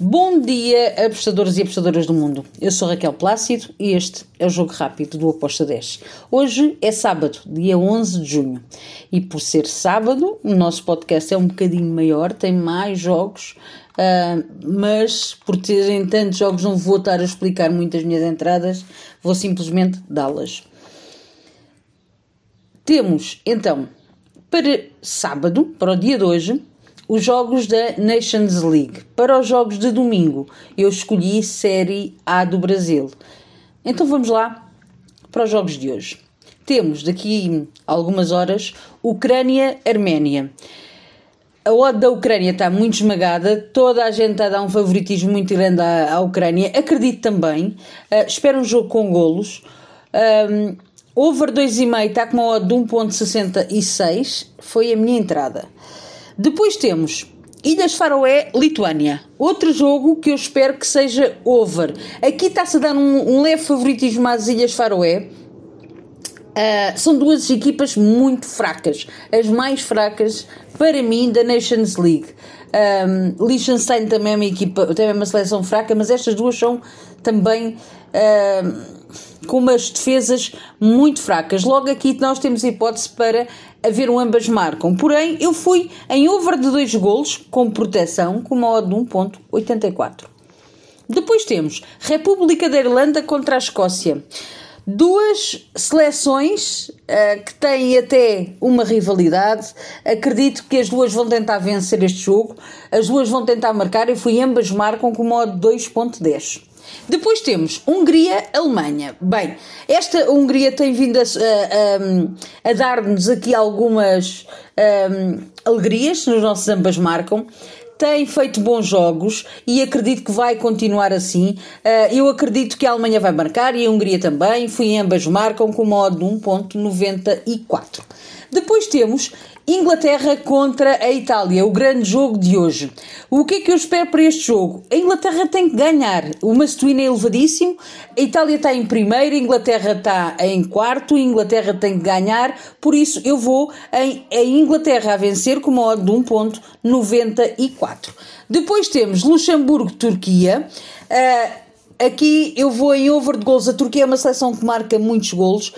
Bom dia, apostadores e apostadoras do mundo. Eu sou Raquel Plácido e este é o Jogo Rápido do Aposta 10. Hoje é sábado, dia 11 de junho. E por ser sábado, o nosso podcast é um bocadinho maior, tem mais jogos, uh, mas por terem tantos jogos não vou estar a explicar muitas minhas entradas, vou simplesmente dá-las. Temos então para sábado, para o dia de hoje, os jogos da Nations League. Para os jogos de domingo, eu escolhi Série A do Brasil. Então vamos lá para os jogos de hoje. Temos daqui a algumas horas Ucrânia-Arménia. A odd da Ucrânia está muito esmagada, toda a gente está a dar um favoritismo muito grande à, à Ucrânia. Acredito também. Uh, espero um jogo com golos. Um, over 2,5 está com uma odd de 1,66. Foi a minha entrada. Depois temos Ilhas Faroé, Lituânia. Outro jogo que eu espero que seja over. Aqui está-se a dar um, um, leve favoritismo às Ilhas Faroé. Uh, são duas equipas muito fracas. As mais fracas, para mim, da Nations League. Um, Liechtenstein também é uma equipa, também é uma seleção fraca, mas estas duas são também uh, com umas defesas muito fracas. Logo aqui nós temos hipótese para haver um ambas marcam. Porém, eu fui em over de dois golos com proteção com uma odd de 1.84. Depois temos República da Irlanda contra a Escócia. Duas seleções uh, que têm até uma rivalidade. Acredito que as duas vão tentar vencer este jogo. As duas vão tentar marcar. Eu fui ambas marcam com uma odd 2.10. Depois temos Hungria-Alemanha. Bem, esta Hungria tem vindo a, a, a dar-nos aqui algumas um, alegrias nos nossos ambas marcam tem feito bons jogos e acredito que vai continuar assim. Uh, eu acredito que a Alemanha vai marcar e a Hungria também. Fui ambas marcam com modo de 1.94. Depois temos Inglaterra contra a Itália, o grande jogo de hoje. O que é que eu espero para este jogo? A Inglaterra tem que ganhar. O Mastuína é elevadíssimo, a Itália está em primeiro, a Inglaterra está em quarto, a Inglaterra tem que ganhar, por isso eu vou em a Inglaterra a vencer com uma odd de 1.94. Depois temos Luxemburgo-Turquia. Uh, Aqui eu vou em over de gols. A Turquia é uma seleção que marca muitos gols.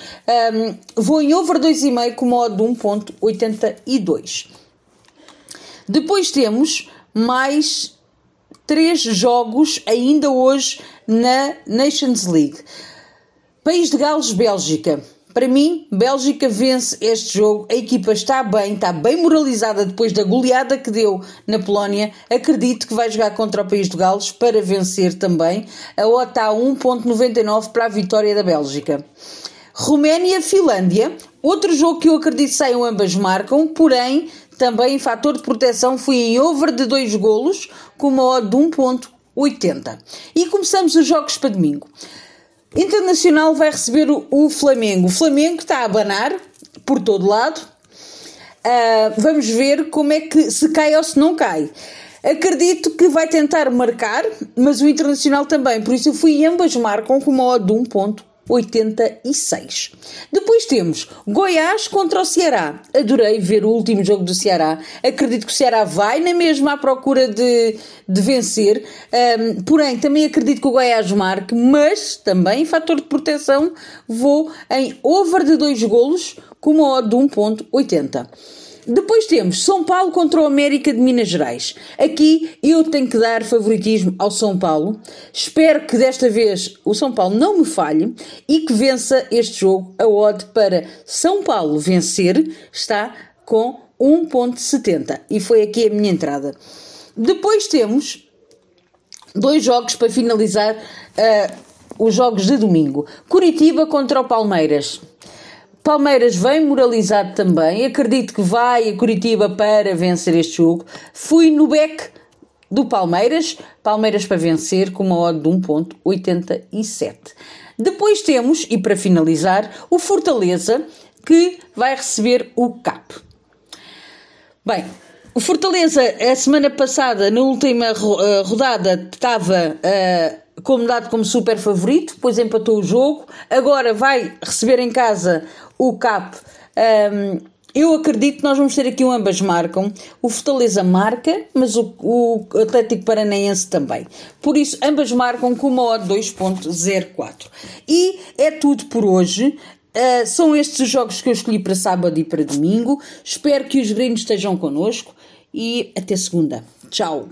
Um, vou em over 2,5 com modo de 1.82. Depois temos mais três jogos ainda hoje na Nations League. País de Gales, Bélgica. Para mim, Bélgica vence este jogo. A equipa está bem, está bem moralizada depois da goleada que deu na Polónia. Acredito que vai jogar contra o país de Gales para vencer também. A OTA está a 1.99 para a vitória da Bélgica. Roménia-Finlândia. Outro jogo que eu acredito saiam ambas marcam, porém, também em fator de proteção fui em over de 2 golos com uma odd de 1.80. E começamos os jogos para domingo. Internacional vai receber o, Flamengo. O Flamengo está a abanar por todo lado. Uh, vamos ver como é que se cai ou se não cai. Acredito que vai tentar marcar, mas o Internacional também. Por isso eu fui ambas marcam com uma odd de 1 ponto 86. Depois temos Goiás contra o Ceará. Adorei ver o último jogo do Ceará. Acredito que o Ceará vai na mesma à procura de, de vencer. Um, porém, também acredito que o Goiás marque, mas também, fator de proteção, vou em over de dois golos com uma odd de 1.80. Depois temos São Paulo contra o América de Minas Gerais. Aqui eu tenho que dar favoritismo ao São Paulo. Espero que desta vez o São Paulo não me falhe e que vença este jogo. A odd para São Paulo vencer está com 1.70 e foi aqui a minha entrada. Depois temos dois jogos para finalizar uh, os jogos de domingo. Curitiba contra o Palmeiras. Palmeiras vem moralizado também. Acredito que vai a Curitiba para vencer este jogo. Fui no back do Palmeiras. Palmeiras para vencer com uma odd de 1.87. Depois temos, e para finalizar, o Fortaleza que vai receber o CAP. Bem, o Fortaleza, a semana passada, na última eh, rodada, estava uh, como dado como super favorito, depois empatou o jogo. Agora vai receber em casa o CAP um, eu acredito que nós vamos ter aqui um ambas marcam. O Fortaleza marca, mas o, o Atlético Paranaense também. Por isso, ambas marcam com uma odd 2.04. E é tudo por hoje. Uh, são estes os jogos que eu escolhi para sábado e para domingo. Espero que os gringos estejam connosco e até segunda. Tchau!